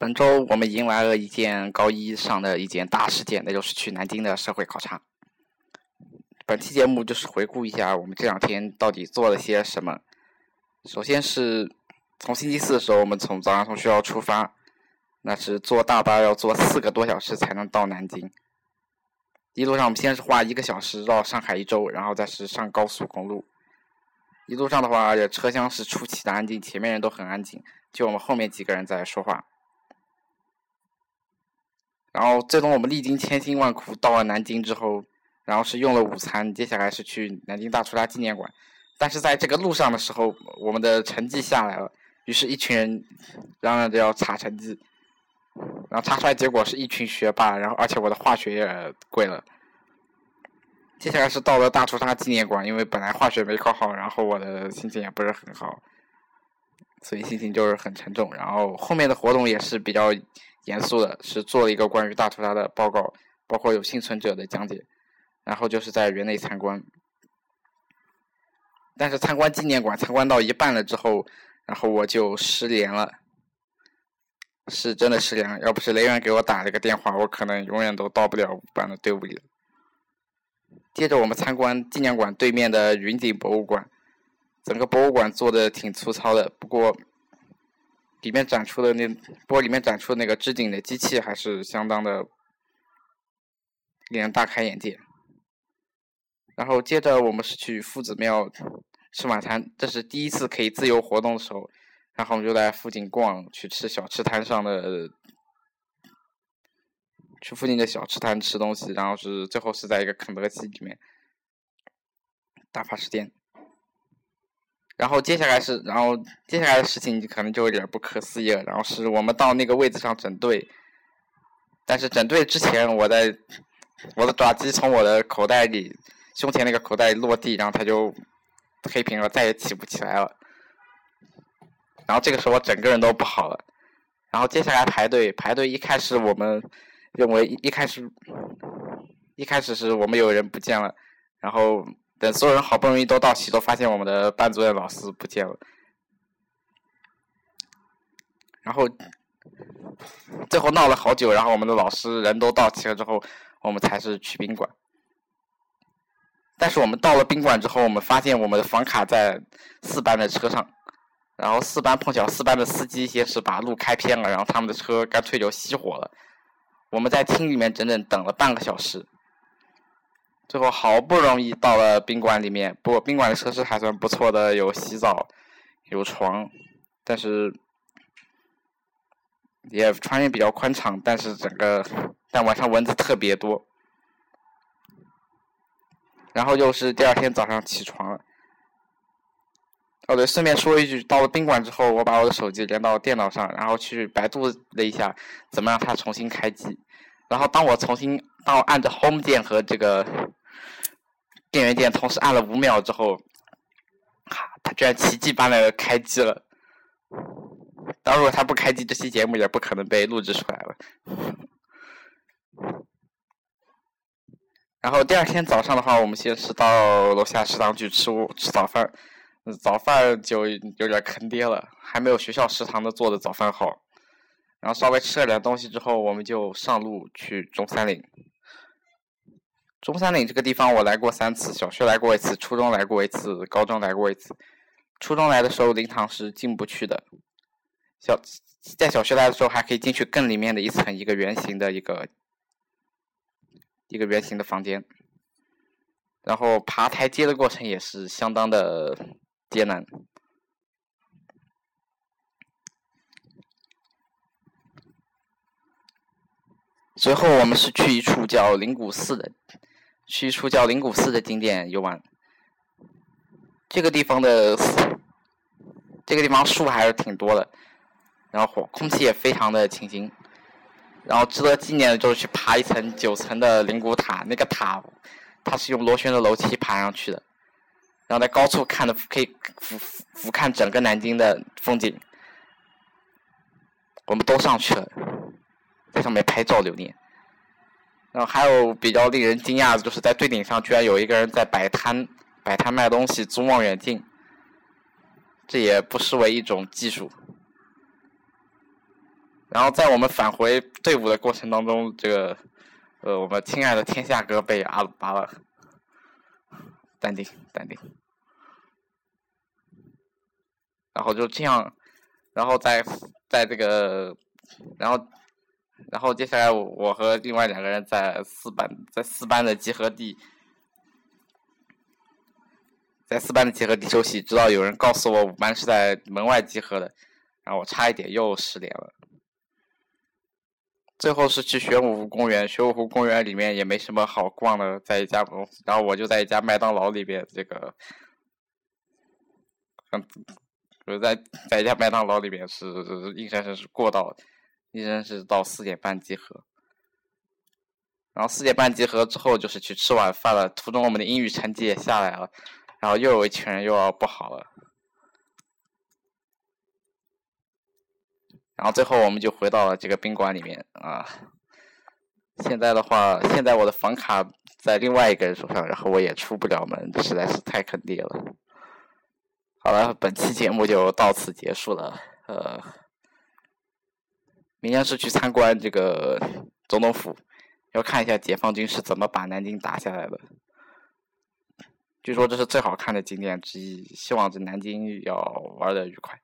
本周我们迎来了一件高一上的一件大事件，那就是去南京的社会考察。本期节目就是回顾一下我们这两天到底做了些什么。首先是从星期四的时候，我们从早上从学校出发，那是坐大巴要坐四个多小时才能到南京。一路上我们先是花一个小时绕上海一周，然后再是上高速公路。一路上的话，车厢是出奇的安静，前面人都很安静，就我们后面几个人在说话。然后最终我们历经千辛万苦到了南京之后，然后是用了午餐，接下来是去南京大屠杀纪念馆。但是在这个路上的时候，我们的成绩下来了，于是，一群人嚷嚷着要查成绩，然后查出来结果是一群学霸，然后而且我的化学也跪了。接下来是到了大屠杀纪念馆，因为本来化学没考好，然后我的心情也不是很好，所以心情就是很沉重。然后后面的活动也是比较严肃的，是做了一个关于大屠杀的报告，包括有幸存者的讲解，然后就是在园内参观。但是参观纪念馆参观到一半了之后，然后我就失联了，是真的失联了。要不是雷源给我打了个电话，我可能永远都到不了五班的队伍里了。接着我们参观纪念馆对面的云顶博物馆，整个博物馆做的挺粗糙的，不过里面展出的那不过里面展出的那个织锦的机器还是相当的令人大开眼界。然后接着我们是去夫子庙吃晚餐，这是第一次可以自由活动的时候，然后我们就在附近逛，去吃小吃摊上的。去附近的小吃摊吃东西，然后是最后是在一个肯德基里面打发时间。然后接下来是，然后接下来的事情可能就有点不可思议了。然后是我们到那个位置上整队，但是整队之前，我的我的爪机从我的口袋里胸前那个口袋里落地，然后它就黑屏了，再也起不起来了。然后这个时候我整个人都不好了。然后接下来排队，排队一开始我们。认为一一开始，一开始是我们有人不见了，然后等所有人好不容易都到齐，都发现我们的班主任老师不见了，然后最后闹了好久，然后我们的老师人都到齐了之后，我们才是去宾馆。但是我们到了宾馆之后，我们发现我们的房卡在四班的车上，然后四班碰巧四班的司机先是把路开偏了，然后他们的车干脆就熄火了。我们在厅里面整整等了半个小时，最后好不容易到了宾馆里面。不过宾馆的设施还算不错的，有洗澡，有床，但是也床也比较宽敞。但是整个，但晚上蚊子特别多。然后又是第二天早上起床了。哦对，顺便说一句，到了宾馆之后，我把我的手机连到电脑上，然后去百度了一下怎么让它重新开机。然后当我重新当我按着 Home 键和这个电源键同时按了五秒之后，哈，它居然奇迹般的开机了。当如果它不开机，这期节目也不可能被录制出来了。然后第二天早上的话，我们先是到楼下食堂去吃吃早饭。早饭就有点坑爹了，还没有学校食堂的做的早饭好。然后稍微吃了点东西之后，我们就上路去中山陵。中山陵这个地方我来过三次，小学来过一次，初中来过一次，高中来过一次。初中来的时候灵堂是进不去的，小在小学来的时候还可以进去更里面的一层，一个圆形的一个一个圆形的房间。然后爬台阶的过程也是相当的。艰难。随后我们是去一处叫灵谷寺的，去一处叫灵谷寺的景点游玩。这个地方的这个地方树还是挺多的，然后空气也非常的清新。然后值得纪念的就是去爬一层九层的灵谷塔，那个塔它是用螺旋的楼梯爬上去的。然后在高处看的可以俯俯瞰整个南京的风景，我们都上去了，在上面拍照留念。然后还有比较令人惊讶的，就是在最顶上居然有一个人在摆摊，摆摊卖东西，租望远镜，这也不失为一种技术。然后在我们返回队伍的过程当中，这个呃，我们亲爱的天下哥被阿鲁巴了。淡定，淡定。然后就这样，然后在在这个，然后然后接下来我和另外两个人在四班在四班的集合地，在四班的集合地休息，直到有人告诉我五班是在门外集合的，然后我差一点又失联了。最后是去玄武湖公园，玄武湖公园里面也没什么好逛的，在一家，然后我就在一家麦当劳里边，这个，嗯，我在在一家麦当劳里边是硬生生是过到，硬生是到四点半集合，然后四点半集合之后就是去吃晚饭了，途中我们的英语成绩也下来了，然后又有一群人又要不好了。然后最后我们就回到了这个宾馆里面啊。现在的话，现在我的房卡在另外一个人手上，然后我也出不了门，实在是太坑爹了。好了，本期节目就到此结束了。呃，明天是去参观这个总统府，要看一下解放军是怎么把南京打下来的。据说这是最好看的景点之一，希望这南京要玩的愉快。